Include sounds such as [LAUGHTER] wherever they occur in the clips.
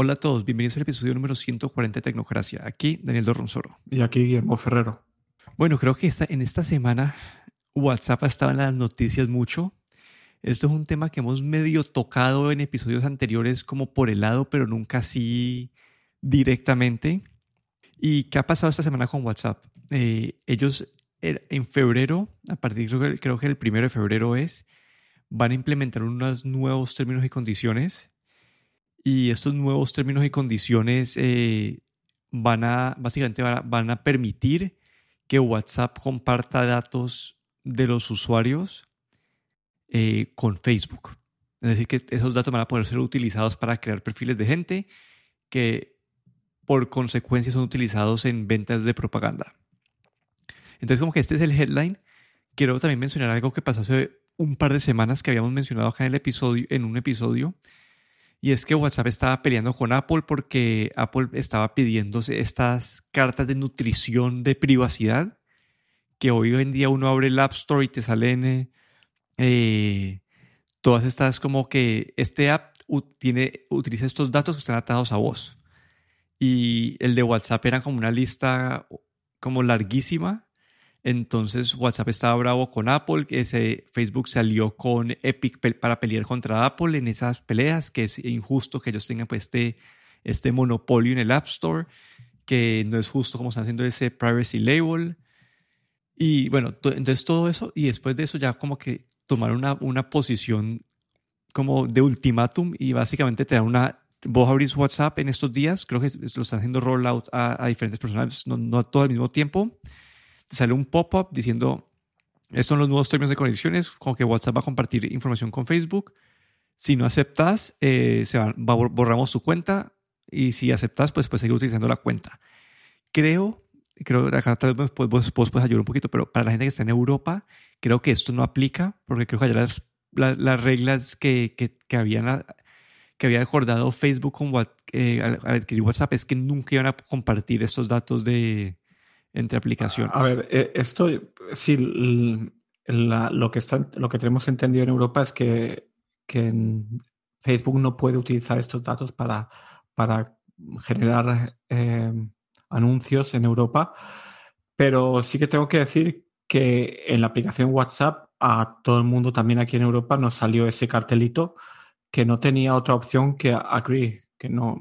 Hola a todos, bienvenidos al episodio número 140 de Tecnocracia. Aquí Daniel Dorronsoro. Y aquí Guillermo Ferrero. Bueno, creo que esta, en esta semana WhatsApp ha estado en las noticias mucho. Esto es un tema que hemos medio tocado en episodios anteriores como por el lado, pero nunca así directamente. ¿Y qué ha pasado esta semana con WhatsApp? Eh, ellos er, en febrero, a partir creo que, creo que el primero de febrero es, van a implementar unos nuevos términos y condiciones y estos nuevos términos y condiciones eh, van a, básicamente van a, permitir que WhatsApp comparta datos de los usuarios eh, con Facebook. Es decir, que esos datos van a poder ser utilizados para crear perfiles de gente que por consecuencia son utilizados en ventas de propaganda. Entonces, como que este es el headline, quiero también mencionar algo que pasó hace un par de semanas que habíamos mencionado acá en el episodio, en un episodio, y es que WhatsApp estaba peleando con Apple porque Apple estaba pidiéndose estas cartas de nutrición de privacidad, que hoy en día uno abre el App Store y te salen eh, todas estas como que este app tiene, utiliza estos datos que están atados a vos. Y el de WhatsApp era como una lista como larguísima entonces WhatsApp estaba bravo con Apple, ese Facebook salió con Epic para pelear contra Apple en esas peleas, que es injusto que ellos tengan pues este, este monopolio en el App Store, que no es justo como están haciendo ese privacy label. Y bueno, entonces todo eso, y después de eso ya como que tomaron una, una posición como de ultimátum y básicamente te dan una... Vos abrís WhatsApp en estos días, creo que lo están haciendo rollout a, diferentes personas, no, no todo al mismo tiempo sale un pop-up diciendo, estos son los nuevos términos de condiciones, con que WhatsApp va a compartir información con Facebook. Si no aceptas, eh, se va, borramos su cuenta y si aceptas, pues puedes seguir utilizando la cuenta. Creo, creo acá tal vez vos, vos, puedes ayudar un poquito, pero para la gente que está en Europa, creo que esto no aplica, porque creo que allá las, las, reglas que, que, que, habían que había acordado Facebook con, eh, al adquirir WhatsApp es que nunca iban a compartir estos datos de, entre aplicaciones. A ver, eh, esto sí, lo, que está, lo que tenemos entendido en Europa es que, Facebook no puede utilizar estos datos para, para generar eh, anuncios en Europa, pero sí que tengo que decir que en la aplicación WhatsApp a todo el mundo también aquí en Europa nos salió ese cartelito que no tenía otra opción que agree, que no,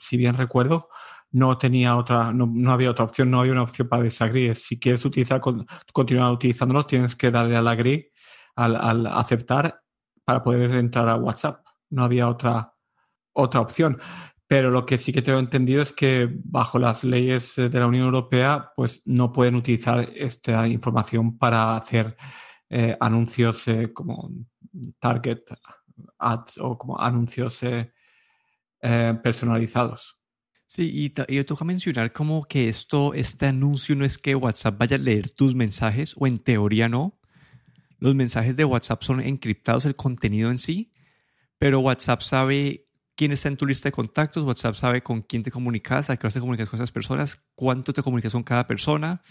si bien recuerdo, no tenía otra, no, había otra opción, no había una opción para desagregar. Si quieres utilizar, continuar utilizándolo, tienes que darle al agree, al, aceptar para poder entrar a WhatsApp. No había otra, otra opción. Pero lo que sí que tengo entendido es que bajo las leyes de la Unión Europea, pues no pueden utilizar esta información para hacer eh, anuncios eh, como target ads o como anuncios eh, personalizados. Sí, y, y toca mencionar como que esto, este anuncio no es que WhatsApp vaya a leer tus mensajes, o en teoría no. Los mensajes de WhatsApp son encriptados, el contenido en sí, pero WhatsApp sabe quién está en tu lista de contactos, WhatsApp sabe con quién te comunicas, a qué hora te comunicas con esas personas, cuánto te comunicas con cada persona,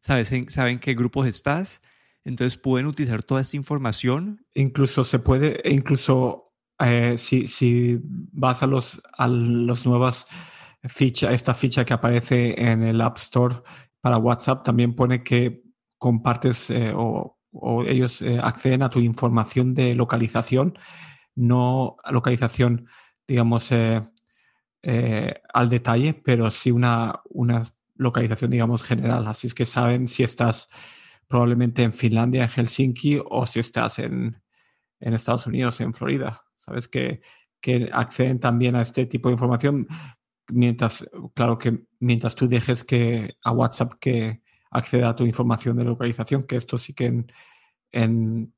sabes en, saben qué grupos estás, entonces pueden utilizar toda esta información. Incluso se puede, incluso eh, si, si vas a los, a los nuevos ficha, esta ficha que aparece en el App Store para WhatsApp también pone que compartes eh, o, ellos eh, acceden a tu información de localización, no localización, digamos, eh, al detalle, pero sí una, una localización, digamos, general. Así es que saben si estás probablemente en Finlandia, en Helsinki, o si estás en, en Estados Unidos, en Florida. Sabes que, que acceden también a este tipo de información mientras, claro que mientras tú dejes que a WhatsApp que acceda a tu información de localización, que esto sí que en,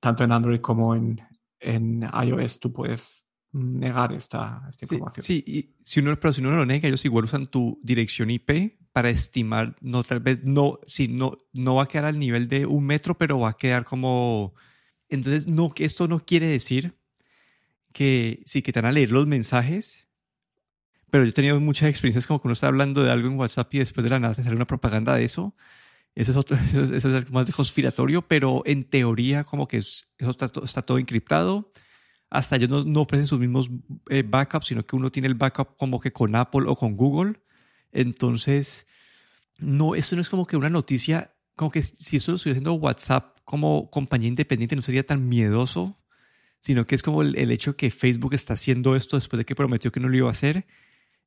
tanto en Android como en, en iOS tú puedes negar esta, esta información. Sí, y si uno, pero si uno lo nega, ellos igual usan tu dirección IP para estimar, no, tal vez no, si no, no va a quedar al nivel de un metro, pero va a quedar como... Entonces, no, esto no quiere decir que sí que te van a leer los mensajes pero yo he tenido muchas experiencias como que uno está hablando de algo en WhatsApp y después de la nada te sale una propaganda de eso. Eso es, otro, [LAUGHS] eso, más conspiratorio, pero en teoría como que eso está, todo encriptado. hasta ellos no, no ofrecen sus mismos eh, backups, sino que uno tiene el backup como que con Apple o con Google. Entonces, no, esto no es como que una noticia, como que si esto lo estuviera haciendo WhatsApp como compañía independiente no sería tan miedoso, sino que es como el, el hecho que Facebook está haciendo esto después de que prometió que no lo iba a hacer,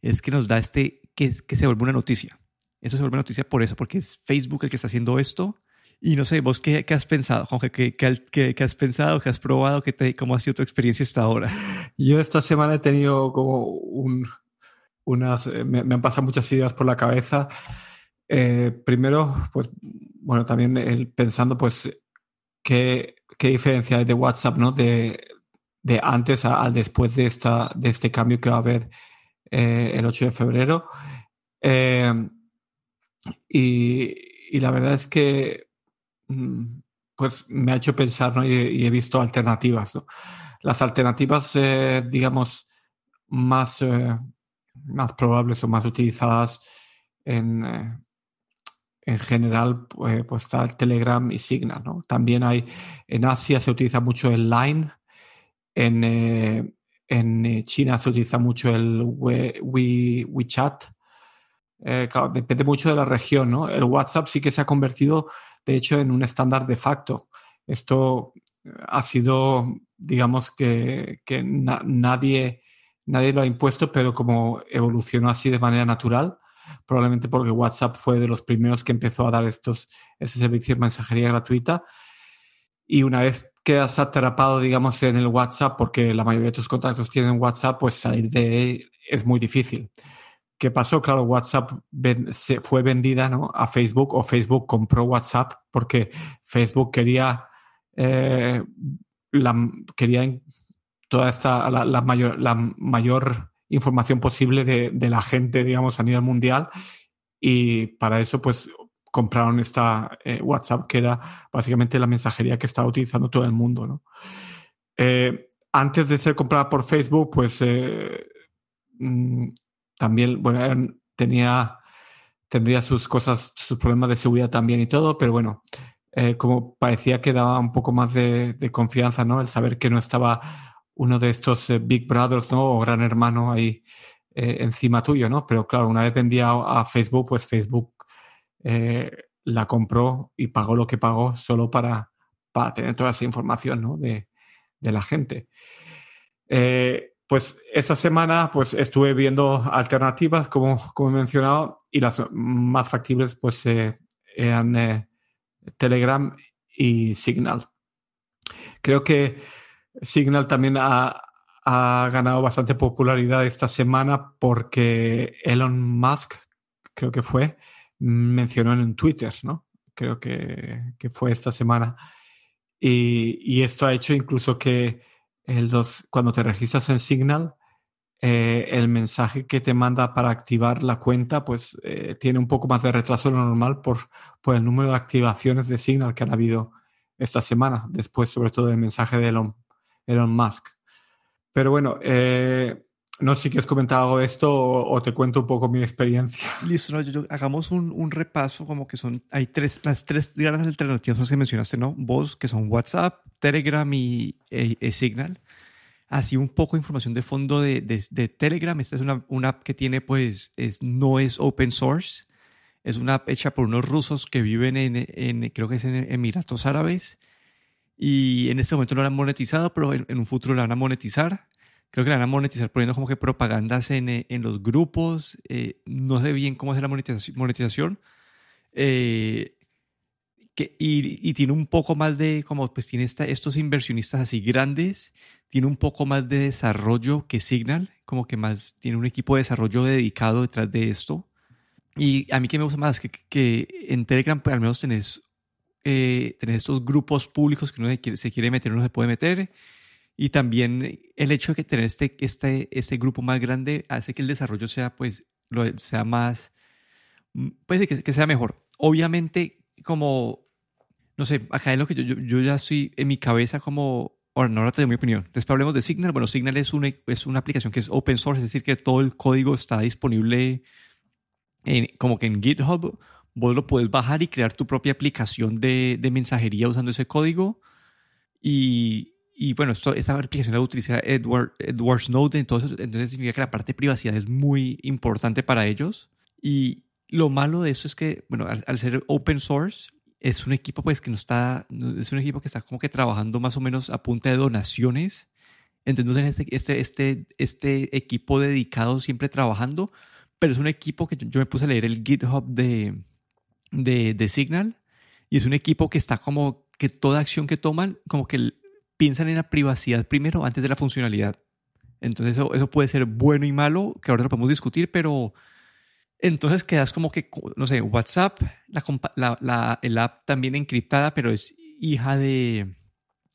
es que nos da este, que, se vuelve una noticia. Eso se vuelve noticia por eso, porque es Facebook el que está haciendo esto. Y no sé, vos qué, qué has pensado, Jorge, ¿Qué, qué, qué, has pensado, qué has probado, qué te, cómo ha sido tu experiencia hasta ahora. Yo esta semana he tenido como un, unas, me, me han pasado muchas ideas por la cabeza. Eh, primero, pues, bueno, también pensando, pues, qué, qué diferencia hay de WhatsApp, ¿no? De, de antes al después de, esta, de este cambio que va a haber eh, el 8 de febrero. Eh, y, la verdad es que mm, pues me ha hecho pensar y, he visto alternativas. Las alternativas, eh, digamos, más, más probables o más utilizadas en, en general, pues, pues, está el Telegram y Signal. ¿no? También hay, en Asia se utiliza mucho el Line, en, en China se utiliza mucho el We, We, WeChat eh, depende mucho de la región, ¿no? El WhatsApp sí que se ha convertido, de hecho, en un estándar de facto. Esto ha sido, digamos, que, que na nadie, nadie lo ha impuesto, pero como evolucionó así de manera natural, probablemente porque WhatsApp fue de los primeros que empezó a dar estos, ese servicio de mensajería gratuita. Y una vez que has atrapado, digamos, en el WhatsApp, porque la mayoría de tus contactos tienen WhatsApp, pues salir de él es muy difícil. ¿Qué pasó? Claro, WhatsApp se fue vendida ¿no? a Facebook o Facebook compró WhatsApp porque Facebook quería, eh, la, quería toda esta, la, la, mayor, la mayor información posible de, de, la gente, digamos, a nivel mundial. Y para eso, pues, compraron esta eh, WhatsApp, que era básicamente la mensajería que estaba utilizando todo el mundo, ¿no? Eh, antes de ser comprada por Facebook, pues eh, mm, también, tenía, tendría sus cosas, sus problemas de seguridad también y todo, pero bueno, como parecía que daba un poco más de, confianza, ¿no? El saber que no estaba uno de estos Big Brothers, ¿no? O gran hermano ahí encima tuyo, ¿no? Pero claro, una vez vendía a Facebook, pues Facebook eh, la compró y pagó lo que pagó solo para, para tener toda esa información, ¿no? De, de la gente. Eh, pues esta semana pues estuve viendo alternativas, como, como he mencionado, y las más factibles pues eh, eran Telegram y Signal. Creo que Signal también ha, ha, ganado bastante popularidad esta semana porque Elon Musk, creo que fue, mencionó en Twitter, ¿no? Creo que, que fue esta semana. Y, y esto ha hecho incluso que el dos, cuando te registras en Signal, eh, el mensaje que te manda para activar la cuenta, pues eh, tiene un poco más de retraso de lo normal por, por el número de activaciones de Signal que han habido esta semana, después sobre todo del mensaje de Elon, Elon Musk. Pero bueno, eh, no sé si quieres comentar algo de esto o, o, te cuento un poco mi experiencia. [LAUGHS] Listo, no, yo, yo, hagamos un, un, repaso como que son, hay tres, las tres grandes alternativas que mencionaste, ¿no? Vos, que son WhatsApp, Telegram y e, e Signal. Así un poco de información de fondo de, de, de, Telegram. Esta es una, una app que tiene, pues, es, no es open source. Es una app hecha por unos rusos que viven en, en creo que es en Emiratos Árabes. Y en este momento no la han monetizado, pero en, en un futuro la van a monetizar creo que la van a monetizar poniendo como que propagandas en, eh, en los grupos. Eh, no sé bien cómo es la monetización. Eh, que, y, y, tiene un poco más de, como pues tiene esta, estos inversionistas así grandes, tiene un poco más de desarrollo que Signal, como que más tiene un equipo de desarrollo dedicado detrás de esto. Y a mí que me gusta más que, que en Telegram pues, al menos tenés, eh, tenés estos grupos públicos que uno se quiere, se quiere meter, uno se puede meter y también el hecho de que tener este, este, este grupo más grande hace que el desarrollo sea, pues, lo, sea más, mm, pues, que, que sea mejor. Obviamente, como, no sé, acá es lo que yo, yo, yo ya estoy en mi cabeza como, ahora, ahora te doy mi opinión. Después hablemos de Signal. Bueno, Signal es una, es una aplicación que es open source, es decir, que todo el código está disponible en, como que en GitHub. Vos lo puedes bajar y crear tu propia aplicación de, de mensajería usando ese código. Y, y bueno, esto, esta aplicación la utiliza Edward, Edward Snowden, entonces, entonces significa que la parte de privacidad es muy importante para ellos. Y lo malo de eso es que, bueno, al, ser open source, es un equipo pues que no está, es un equipo que está como que trabajando más o menos a punta de donaciones. Entonces, este, este, este, este equipo dedicado siempre trabajando, pero es un equipo que yo, me puse a leer el GitHub de, de, de Signal y es un equipo que está como que toda acción que toman, como que piensan en la privacidad primero antes de la funcionalidad. Entonces eso, eso puede ser bueno y malo, que ahora lo podemos discutir, pero entonces quedas como que, no sé, WhatsApp, la, la, el app también encriptada, pero es hija de,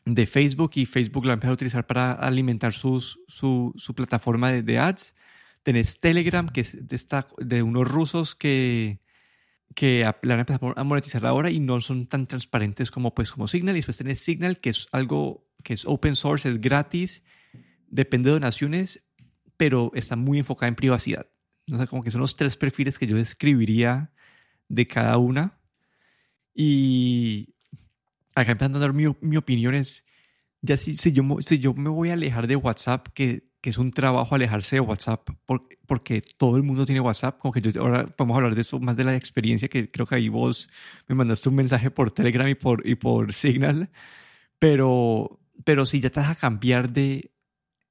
de Facebook y Facebook la empieza a utilizar para alimentar sus, su, su plataforma de, de, ads. Tenés Telegram, que es de, esta, de unos rusos que, que la van a empezar a monetizar ahora y no son tan transparentes como, pues, como Signal. Y después tenés Signal, que es algo que es open source, es gratis, depende de donaciones, pero está muy enfocada en privacidad. No sé, como que son los tres perfiles que yo describiría de cada una. Y acá empezando a dar mi, mi opinión es, ya si, si, yo, si yo me voy a alejar de WhatsApp, que, que es un trabajo alejarse de WhatsApp, porque, porque todo el mundo tiene WhatsApp, como que yo ahora vamos a hablar de eso más de la experiencia, que creo que ahí vos me mandaste un mensaje por Telegram y por, y por [LAUGHS] Signal, pero pero si ya te vas a cambiar de,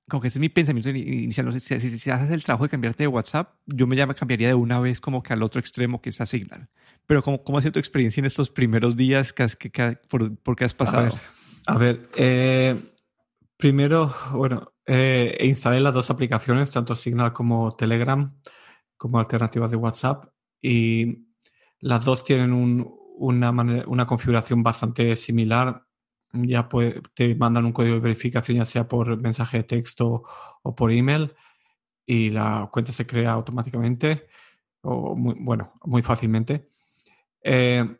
como que ese es mi pensamiento inicial, sé, si, si, haces el trabajo de cambiarte de WhatsApp, yo me, cambiaría de una vez como que al otro extremo que es a Signal. Pero ¿cómo, cómo ha sido tu experiencia en estos primeros días? Que, que, por, por, qué has pasado? A ver, eh, primero, bueno, eh, instalé las dos aplicaciones, tanto Signal como Telegram, como alternativas de WhatsApp, y las dos tienen un, una, configuración bastante similar ya te mandan un código de verificación ya sea por mensaje de texto o por email y la cuenta se crea automáticamente o muy, bueno, muy fácilmente. Eh,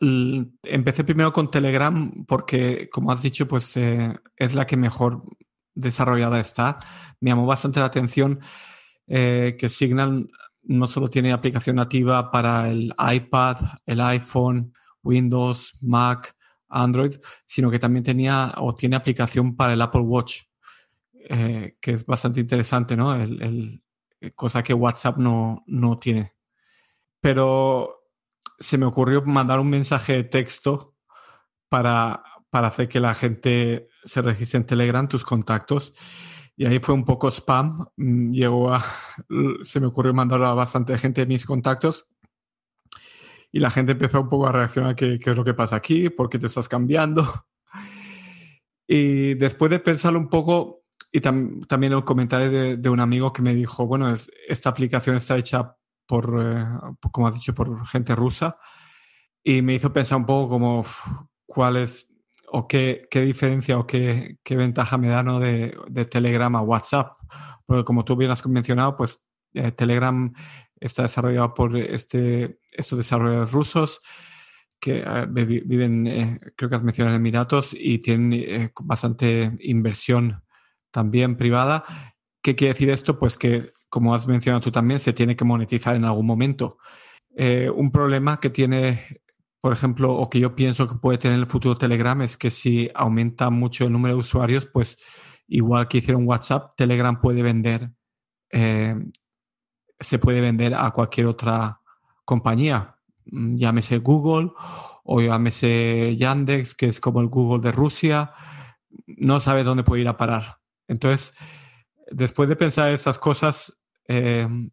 empecé primero con Telegram porque, como has dicho, pues eh, es la que mejor desarrollada está. Me llamó bastante la atención eh, que Signal no solo tiene aplicación nativa para el iPad, el iPhone, Windows, Mac, Android, sino que también tenía o tiene aplicación para el Apple Watch, eh, que es bastante interesante, ¿no? Cosa que WhatsApp no, no tiene. Pero se me ocurrió mandar un mensaje de texto para, para hacer que la gente se registre en Telegram, tus contactos. Y ahí fue un poco spam. Mm, llegó a. [LAUGHS] Se me ocurrió mandar a bastante gente de mis contactos y la gente empezó un poco a reaccionar, ¿qué, qué es lo que pasa aquí? ¿Por qué te estás cambiando? [LAUGHS] Y después de pensarlo un poco, y también el comentario de, un amigo que me dijo, bueno, es, esta aplicación está hecha por, eh, como has dicho, por gente rusa, y me hizo pensar un poco como cuál es o qué, qué diferencia o qué, qué, ventaja me da ¿no? de, de, Telegram a WhatsApp. Porque como tú bien has mencionado, pues eh, Telegram está desarrollado por este, estos desarrolladores rusos que eh, viven, eh, creo que has mencionado, en Emiratos y tienen eh, bastante inversión también privada. ¿Qué quiere decir esto? Pues que, como has mencionado tú también, se tiene que monetizar en algún momento. un problema que tiene, por ejemplo, o que yo pienso que puede tener el futuro Telegram es que si aumenta mucho el número de usuarios, pues igual que hicieron WhatsApp, Telegram puede vender se puede vender a cualquier otra compañía, mm, llámese Google o llámese Yandex, que es como el Google de Rusia, no sabe dónde puede ir a parar. Entonces, después de pensar esas cosas, em,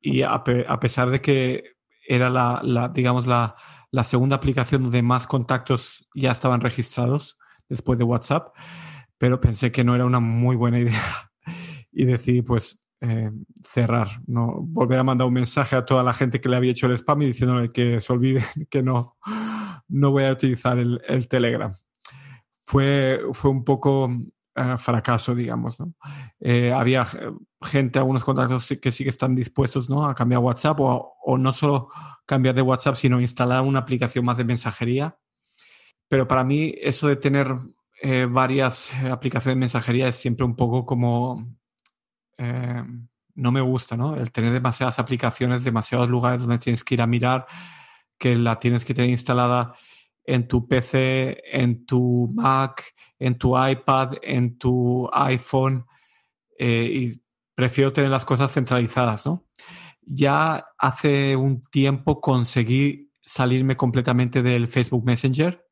y a, pesar de que era la, digamos, la, la, segunda aplicación donde más contactos ya estaban registrados después de WhatsApp, pero pensé que no era una muy buena [LAUGHS] idea y decidí pues eh, cerrar, no volver a mandar un mensaje a toda la gente que le había hecho el spam y diciéndole que se olvide [LAUGHS] que no, no voy a utilizar el, el Telegram. Fue, fue un poco uh, fracaso, digamos. ¿no? Eh, había gente, algunos contactos que sí que están dispuestos ¿no? a cambiar WhatsApp o, no solo cambiar de WhatsApp, sino instalar una aplicación más de mensajería. Pero para mí eso de tener eh, varias aplicaciones de mensajería es siempre un poco como eh, no me gusta, ¿no? El tener demasiadas aplicaciones, demasiados lugares donde tienes que ir a mirar, que la tienes que tener instalada en tu PC, en tu Mac, en tu iPad, en tu iPhone, eh, prefiero tener las cosas centralizadas, ¿no? Ya hace un tiempo conseguí salirme completamente del Facebook Messenger.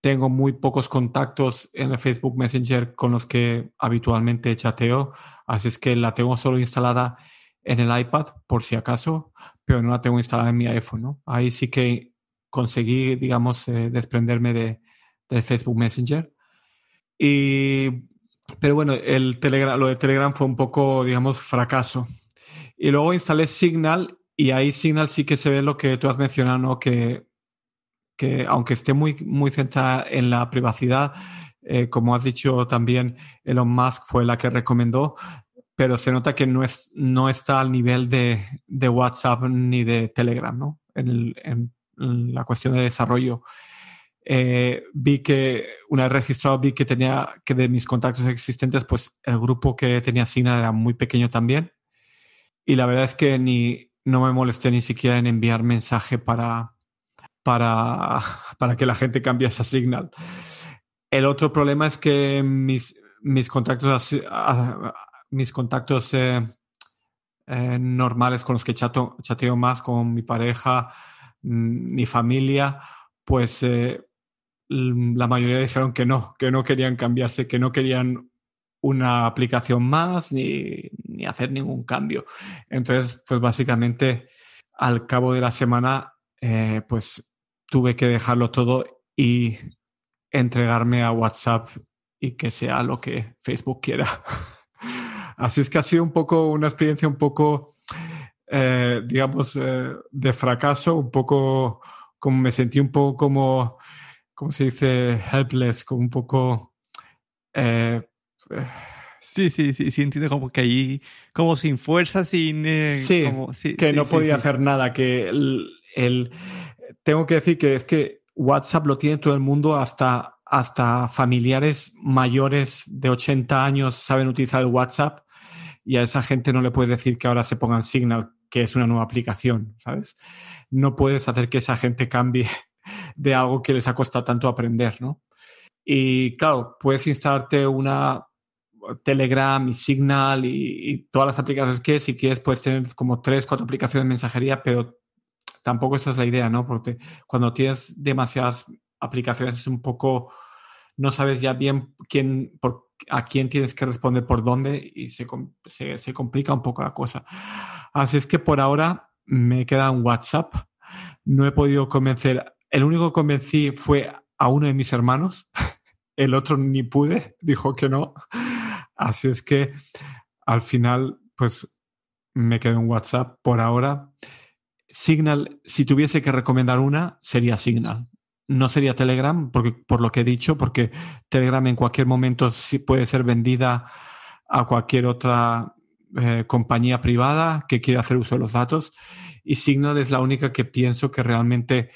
Tengo muy pocos contactos en el Facebook Messenger con los que habitualmente chateo, así es que la tengo solo instalada en el iPad por si acaso, pero no la tengo instalada en mi iPhone. Ahí sí que conseguí, digamos, eh, desprenderme de, Facebook Messenger. Y, pero bueno, el Telegram, lo de Telegram fue un poco, digamos, fracaso. Y luego instalé Signal y ahí Signal sí que se ve lo que tú has mencionado, que, que aunque esté muy, muy centrada en la privacidad, eh, como has dicho también, Elon Musk fue la que recomendó, pero se nota que no, es, no está al nivel de, de WhatsApp ni de Telegram, ¿no? La cuestión de desarrollo. Eh, vi que, una vez registrado, vi que tenía que de mis contactos existentes, pues el grupo que tenía Signal era muy pequeño también. Y la verdad es que ni, no me molesté ni siquiera en enviar mensaje para, para, [LAUGHS] para que la gente cambie esa Signal. El otro problema es que mis, mis contactos, mis contactos eh, eh, normales con los que chato, chateo más, con mi pareja, mi familia, pues eh, la mayoría dijeron que no, que no querían cambiarse, que no querían una aplicación más ni, ni, hacer ningún cambio. Entonces, pues básicamente al cabo de la semana, eh, pues tuve que dejarlo todo y entregarme a WhatsApp y que sea lo que Facebook quiera. [LAUGHS] Así es que ha sido un poco una experiencia un poco eh, digamos, eh, de fracaso, un poco, como me sentí un poco como, ¿cómo se dice? Helpless, como un poco... Eh, sí, sí, sí, sí, entiendo como que ahí, como sin fuerza, sin... sí, que no podía hacer nada, que el, Tengo que decir que es que WhatsApp lo tiene todo el mundo hasta hasta familiares mayores de 80 años saben utilizar el WhatsApp y a esa gente no le puedes decir que ahora se pongan Signal, que es una nueva aplicación, ¿sabes? No puedes hacer que esa gente cambie [LAUGHS] de algo que les ha costado tanto aprender, ¿no? Y claro, puedes instalarte una Telegram y Signal y, todas las aplicaciones que si quieres puedes tener como tres, cuatro aplicaciones de mensajería, pero tampoco esa es la idea, ¿no? Porque cuando tienes demasiadas aplicaciones es un poco, no sabes ya bien quién, a quién tienes que responder por dónde y se, se, complica un poco la cosa. Así es que por ahora me queda un WhatsApp. No he podido convencer. El único que convencí fue a uno de mis hermanos. [LAUGHS] El otro ni pude, [LAUGHS] dijo que no. Así es que al final, pues me quedo en WhatsApp por ahora. Signal, si tuviese que recomendar una, sería Signal no sería Telegram, porque, por lo que he dicho, porque Telegram en cualquier momento sí puede ser vendida a cualquier otra eh, compañía privada que quiera hacer uso de los datos. Y Signal es la única que pienso que realmente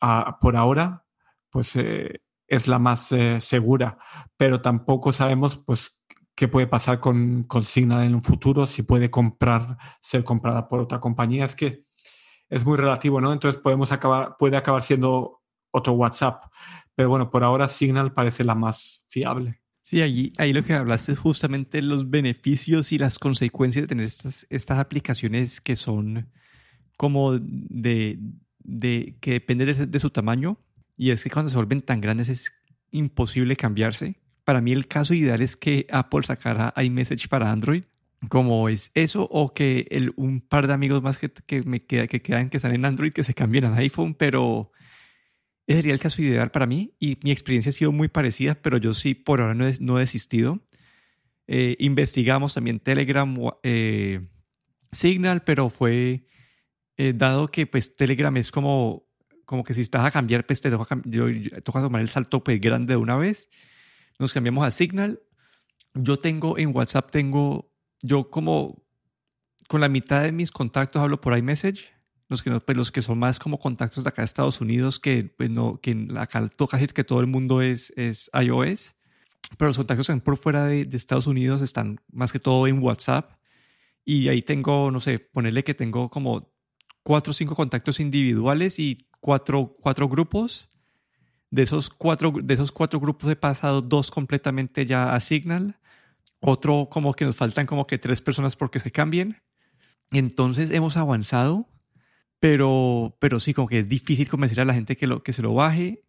ah, por ahora pues, eh, es la más eh, segura. Pero tampoco sabemos pues, qué puede pasar con, con Signal en un futuro, si puede comprar, ser comprada por otra compañía. Es que es muy relativo, ¿no? Entonces podemos acabar, puede acabar siendo otro WhatsApp. Pero bueno, por ahora Signal parece la más fiable. Sí, ahí, ahí lo que hablaste es justamente los beneficios y las consecuencias de tener estas, estas aplicaciones que son como de, de que depende de, de, su tamaño. Y es que cuando se vuelven tan grandes es imposible cambiarse. Para mí el caso ideal es que Apple sacara iMessage para Android. Como es eso, o que el, un par de amigos más que, que me queda, que quedan que están en Android que se cambien a iPhone, pero ese sería el caso ideal para mí y mi experiencia ha sido muy parecida, pero yo sí por ahora no he, no he desistido. Eh, investigamos también Telegram, eh, Signal, pero fue eh, dado que pues Telegram es como, como que si estás a cambiar, pues te toca, yo, toca tomar el salto pues grande de una vez. Nos cambiamos a Signal. Yo tengo en WhatsApp, tengo, yo como con la mitad de mis contactos hablo por iMessage los que, pues los que son más como contactos de acá de Estados Unidos, que, pues no, que acá decir que todo el mundo es, es iOS, pero los contactos que están por fuera de, de, Estados Unidos están más que todo en WhatsApp. Y ahí tengo, no sé, ponerle que tengo como cuatro o cinco contactos individuales y cuatro, cuatro grupos. De esos cuatro, de esos cuatro grupos he pasado dos completamente ya a Signal. Otro como que nos faltan como que tres personas porque se cambien. Entonces hemos avanzado, pero, pero sí, como que es difícil convencer a la gente que, lo, que se lo baje.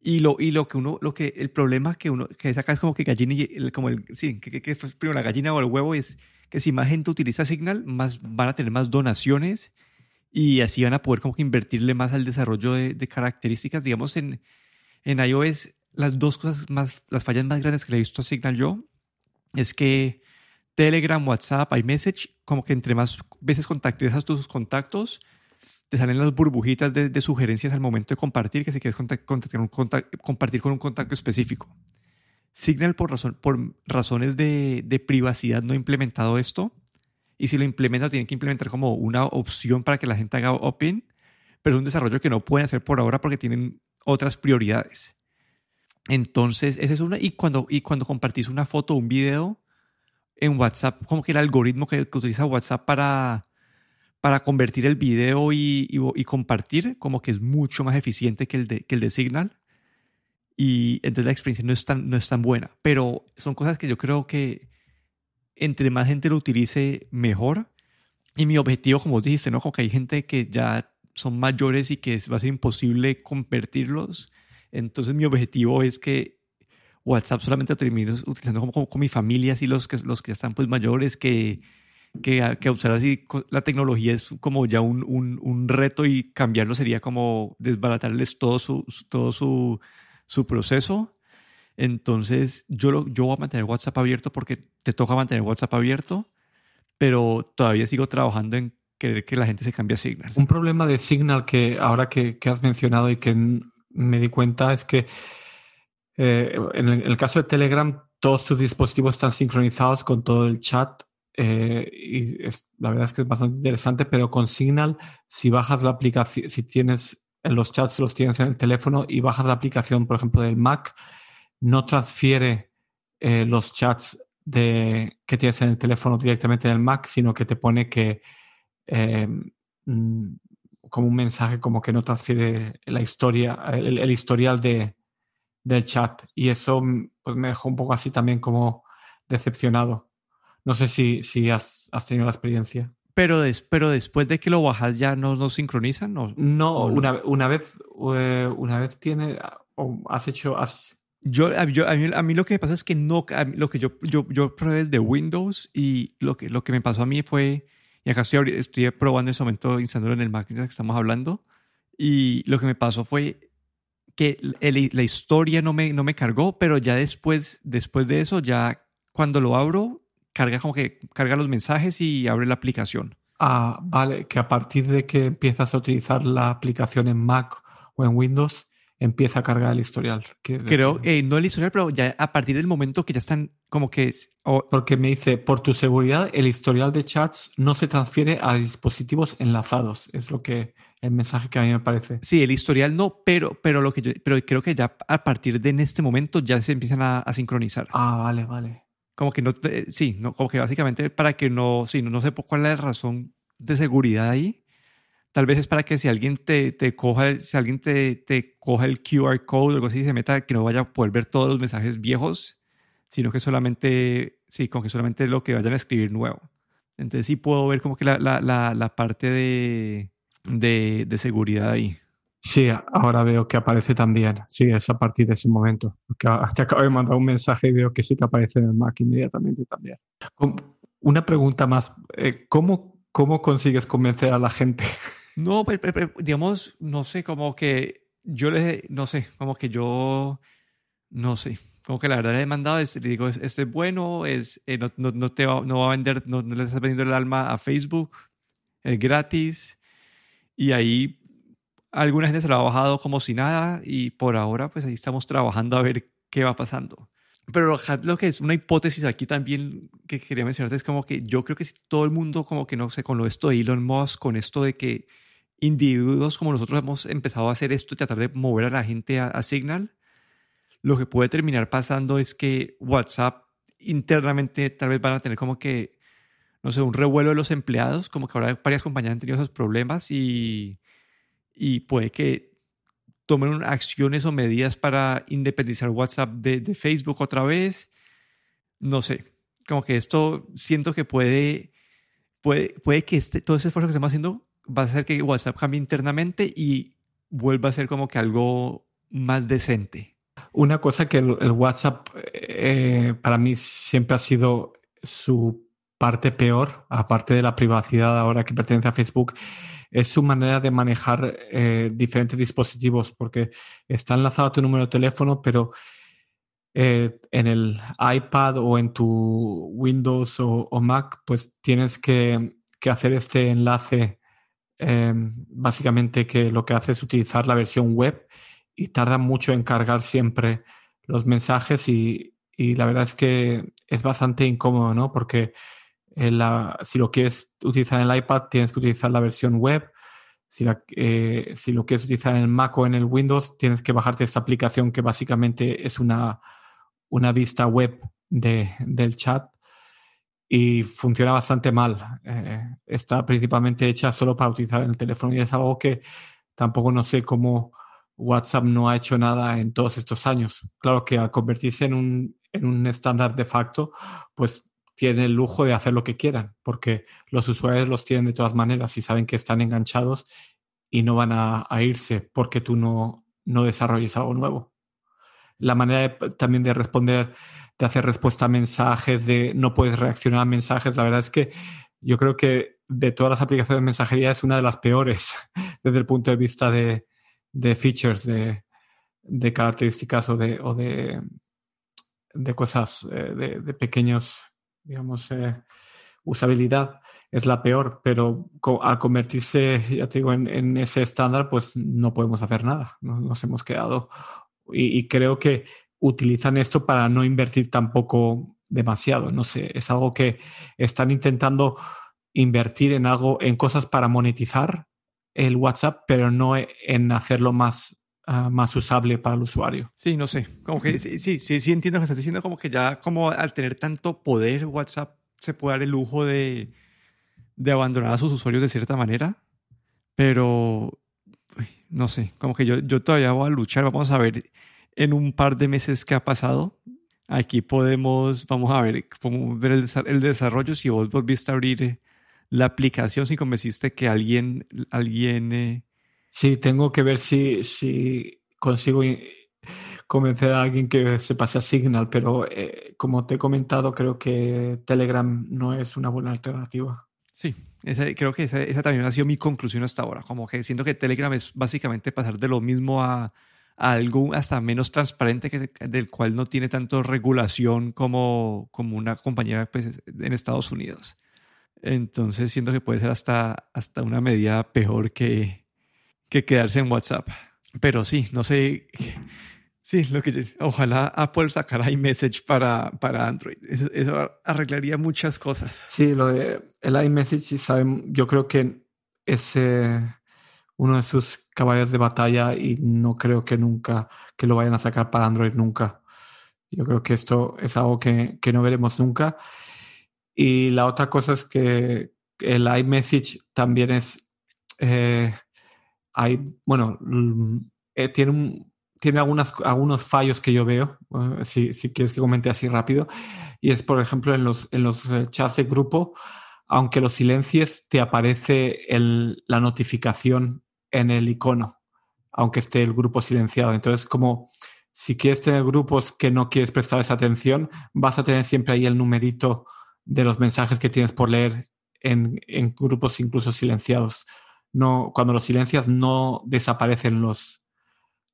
Y lo, y lo que uno, lo que, el problema que uno, que saca es como que gallina y, como el, sí, que, que, primero la gallina o el huevo es que si más gente utiliza Signal, más van a tener más donaciones y así van a poder como que invertirle más al desarrollo de, de características. Digamos, en, en iOS, las dos cosas más, las fallas más grandes que le he visto a Signal yo, es que Telegram, WhatsApp, iMessage, como que entre más veces contactes a tus contactos, te salen las burbujitas de, sugerencias al momento de compartir, que si quieres compartir con un contacto específico. Signal por, razón, por razones de, de, privacidad no ha implementado esto. Y si lo implementa, tienen que implementar como una opción para que la gente haga open, pero es un desarrollo que no pueden hacer por ahora porque tienen otras prioridades. Entonces, esa es una. Y cuando, y cuando compartís una foto o un video en WhatsApp, como que el algoritmo que, utiliza WhatsApp para, para convertir el video y, y, compartir, como que es mucho más eficiente que el de, que el de Signal. Y entonces la experiencia no es, tan, no es tan buena. Pero son cosas que yo creo que entre más gente lo utilice, mejor. Y mi objetivo, como dijiste, ¿no? Como que hay gente que ya son mayores y que va a ser imposible convertirlos. Entonces mi objetivo es que WhatsApp solamente termine utilizando como, con mi familia, así los que, los que ya están pues mayores, que, que, que usar así la tecnología es como ya un, un, un, reto y cambiarlo sería como desbaratarles todo su, todo su, su proceso. Entonces yo, lo, yo voy a mantener WhatsApp abierto porque te toca mantener WhatsApp abierto, pero todavía sigo trabajando en querer que la gente se cambie a Signal. Un problema de Signal que ahora que, has mencionado y que me di cuenta es que eh, en, el, caso de Telegram todos tus dispositivos están sincronizados con todo el chat eh, y la verdad es que es bastante interesante, pero con Signal, si bajas la aplicación, si tienes en los chats, los tienes en el teléfono y bajas la aplicación, por ejemplo, del Mac, no transfiere eh, los chats de, que tienes en el teléfono directamente en el Mac, sino que te pone que Em, mm, como un mensaje como que no transfiere la historia, el, historial de, del chat. Y eso mm, pues, me dejó un poco así también como decepcionado. No sé si, si has, has tenido la experiencia. Pero, pero después de que lo bajas ya no, no sincronizan. ¿no? No, una, una, vez, eh, una vez tiene, o has hecho... Has... Yo, yo a, mí, a, mí, lo que me pasa es que no, lo que yo, yo, yo probé de Windows y lo que, lo que me pasó a mí fue y acá estoy, estoy probando en ese momento instalándolo en el Mac que estamos hablando. Y lo que me pasó fue que la historia no me, no me cargó, pero ya después, después de eso, ya cuando lo abro, carga como que carga los mensajes y abre la aplicación. Ah, vale, que a partir de que empiezas a utilizar la aplicación en Mac o en Windows, empieza a cargar el historial. Creo, eh, no el historial, pero ya a partir del momento que ya están como que... Porque me dice, por tu seguridad, el historial de chats no se transfiere a dispositivos enlazados. Es lo que el mensaje que a mí me parece. Sí, el historial no, pero, pero, lo que yo, pero creo que ya a partir de en este momento ya se empiezan a, sincronizar. Ah, vale, vale. Como que no, sí, no, como que básicamente para que no, sí, no, no sé cuál es la razón de seguridad ahí, Tal vez es para que si alguien te, te coja, si alguien te, te coja el QR code o algo así, se meta, que no vaya a poder ver todos los mensajes viejos, sino que solamente, sí, con que solamente lo que vayan a escribir nuevo. Entonces sí puedo ver como que la, la, la, parte de, de, de, seguridad ahí. Sí, ahora veo que aparece también. Sí, es a partir de ese momento. Te acabo de mandar un mensaje y veo que sí que aparece en el Mac inmediatamente también. Una pregunta más. Eh, ¿Cómo, cómo consigues convencer a la gente [LAUGHS] no, digamos, no sé, como que yo le, no sé, como que yo, no sé, como que la verdad le he mandado, le digo, este es bueno, es, eh, no, no, te va, no va a vender, no, le estás vendiendo el alma a Facebook, es gratis, y ahí alguna gente se lo ha bajado como si nada, y por ahora pues ahí estamos trabajando a ver qué va pasando. Pero lo que es una hipótesis aquí también que quería mencionarte es como que yo creo que si todo el mundo como que no sé, con lo esto de Elon Musk, con esto de que individuos como nosotros hemos empezado a hacer esto tratar de mover a la gente a, Signal, lo que puede terminar pasando es que WhatsApp internamente tal vez van a tener como que, no sé, un revuelo de los empleados, como que ahora varias compañías han tenido esos problemas y, y puede que tomen acciones o medidas para independizar WhatsApp de, Facebook otra vez. No sé, como que esto siento que puede, puede, puede que este, todo ese esfuerzo que estamos haciendo va a hacer que WhatsApp cambie internamente y vuelva a ser como que algo más decente. Una cosa que el, WhatsApp eh, para mí siempre ha sido su parte peor, aparte de la privacidad ahora que pertenece a Facebook, es su manera de manejar eh, diferentes dispositivos, porque está enlazado a tu número de teléfono, pero eh, en el iPad o en tu Windows o, Mac, pues tienes que, hacer este enlace, em, básicamente que lo que hace es utilizar la versión web y tarda mucho en cargar siempre los mensajes y, la verdad es que es bastante incómodo, ¿no? Porque si lo quieres utilizar en el iPad, tienes que utilizar la versión web. Si, eh, si lo quieres utilizar en el Mac o en el Windows, tienes que bajarte esta aplicación que básicamente es una, una vista web de, del chat y funciona bastante mal. Eh, está principalmente hecha solo para utilizar en el teléfono y es algo que tampoco no sé cómo WhatsApp no ha hecho nada en todos estos años. Claro que al convertirse en un, en un estándar de facto, pues tienen el lujo de hacer lo que quieran, porque los usuarios los tienen de todas maneras y saben que están enganchados y no van a, irse porque tú no, no desarrolles algo nuevo. La manera también de responder, de hacer respuesta a mensajes, de no puedes reaccionar a mensajes, la verdad es que yo creo que de todas las aplicaciones de mensajería es una de las peores [LAUGHS] desde el punto de vista de, de features, de, de características o de, o de, de cosas, eh, de, de pequeños digamos, eh, usabilidad es la peor, pero al convertirse, ya te digo, en, ese estándar, pues no podemos hacer nada. Nos, hemos quedado. Y, creo que utilizan esto para no invertir tampoco demasiado. No sé, es algo que están intentando invertir en algo, en cosas para monetizar el WhatsApp, pero no en hacerlo más Ah, más usable para el usuario. Sí, no sé, como que sí, sí, sí, entiendo que estás diciendo, como que ya como al tener tanto poder WhatsApp se puede dar el lujo de, de abandonar a sus usuarios de cierta manera, pero no sé, como que yo, yo todavía voy a luchar, vamos a ver en un par de meses qué ha pasado. Aquí podemos, vamos a ver, podemos el, desarrollo, si vos volviste a abrir la aplicación, si convenciste que alguien, alguien eh, Sí, tengo que ver si, si consigo convencer a alguien que se pase a Signal, pero eh, como te he comentado, creo que Telegram no es una buena alternativa. Sí, creo que esa, también ha sido mi conclusión hasta ahora, como que siento que Telegram es básicamente pasar de lo mismo a, algo hasta menos transparente, que, del cual no tiene tanto regulación como, como una compañía pues, en Estados Unidos. Entonces siento que puede ser hasta, hasta una medida peor que, que quedarse en WhatsApp. Pero sí, no sé. Sí, lo que ojalá Apple sacara iMessage para, para Android. Eso, arreglaría muchas cosas. Sí, lo de el iMessage, saben, yo creo que es eh, uno de sus caballos de batalla y no creo que nunca que lo vayan a sacar para Android nunca. Yo creo que esto es algo que, que no veremos nunca. Y la otra cosa es que el iMessage también es eh, hay, bueno, mm, eh, tiene, tiene algunas, algunos fallos que yo veo, eh, si, si, quieres que comente así rápido, y es, por ejemplo, en los, en los eh, chats de grupo, aunque los silencies, te aparece el, la notificación en el icono, aunque esté el grupo silenciado. Entonces, como si quieres tener grupos que no quieres prestar esa atención, vas a tener siempre ahí el numerito de los mensajes que tienes por leer en, en grupos incluso silenciados no, cuando los silencias no desaparecen los,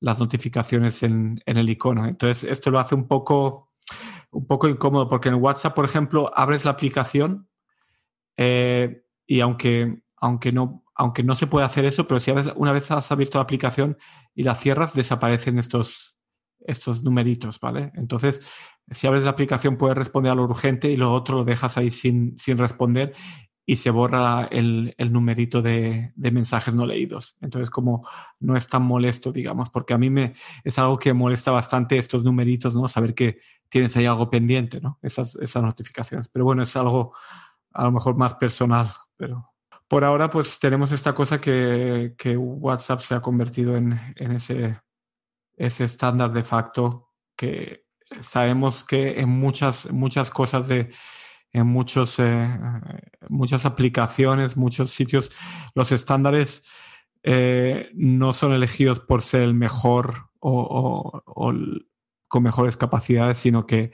las notificaciones en, el icono. Entonces, esto lo hace un poco, un poco incómodo, porque en WhatsApp, por ejemplo, abres la aplicación eh, y aunque, aunque, no, aunque no se puede hacer eso, pero si una vez has abierto la aplicación y la cierras, desaparecen estos, estos numeritos, ¿vale? Entonces, si abres la aplicación puedes responder a lo urgente y lo otro lo dejas ahí sin, sin responder y se borra el, el numerito de, de, mensajes no leídos. Entonces, como no es tan molesto, digamos, porque a mí me es algo que molesta bastante estos numeritos, ¿no? Saber que tienes ahí algo pendiente, ¿no? Esas, esas notificaciones. Pero bueno, es algo a lo mejor más personal, pero por ahora, pues tenemos esta cosa que, WhatsApp se ha convertido en, ese, ese estándar de facto que sabemos que en muchas, muchas cosas de en muchos, eh, muchas aplicaciones, muchos sitios, los estándares eh, no son elegidos por ser el mejor o, con mejores capacidades, sino que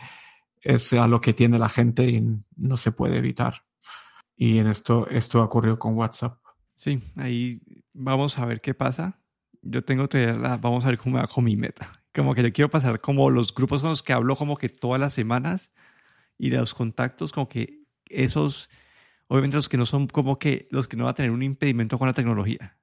es a lo que tiene la gente y no se puede evitar. Y en esto, esto ocurrió con WhatsApp. Sí, ahí vamos a ver qué pasa. Yo tengo que, vamos a ver cómo me va con mi meta. Como que yo quiero pasar como los grupos con los que hablo como que todas las semanas y los contactos, como que esos, obviamente los que no son como que los que no van a tener un impedimento con la tecnología.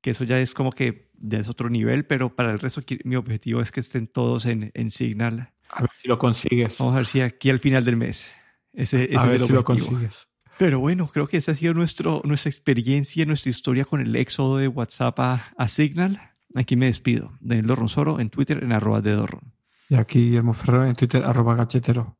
Que eso ya es como que ya es otro nivel, pero para el resto mi objetivo es que estén todos en, en Signal. A ver si lo consigues. Vamos a ver si aquí al final del mes. Ese, a ver si lo consigues. Pero bueno, creo que esa ha sido nuestro, nuestra experiencia, nuestra historia con el éxodo de WhatsApp a, Signal. Aquí me despido. Daniel Dorronsoro en Twitter en arroba de Dorron. Y aquí Guillermo Ferrero en Twitter arroba gachetero.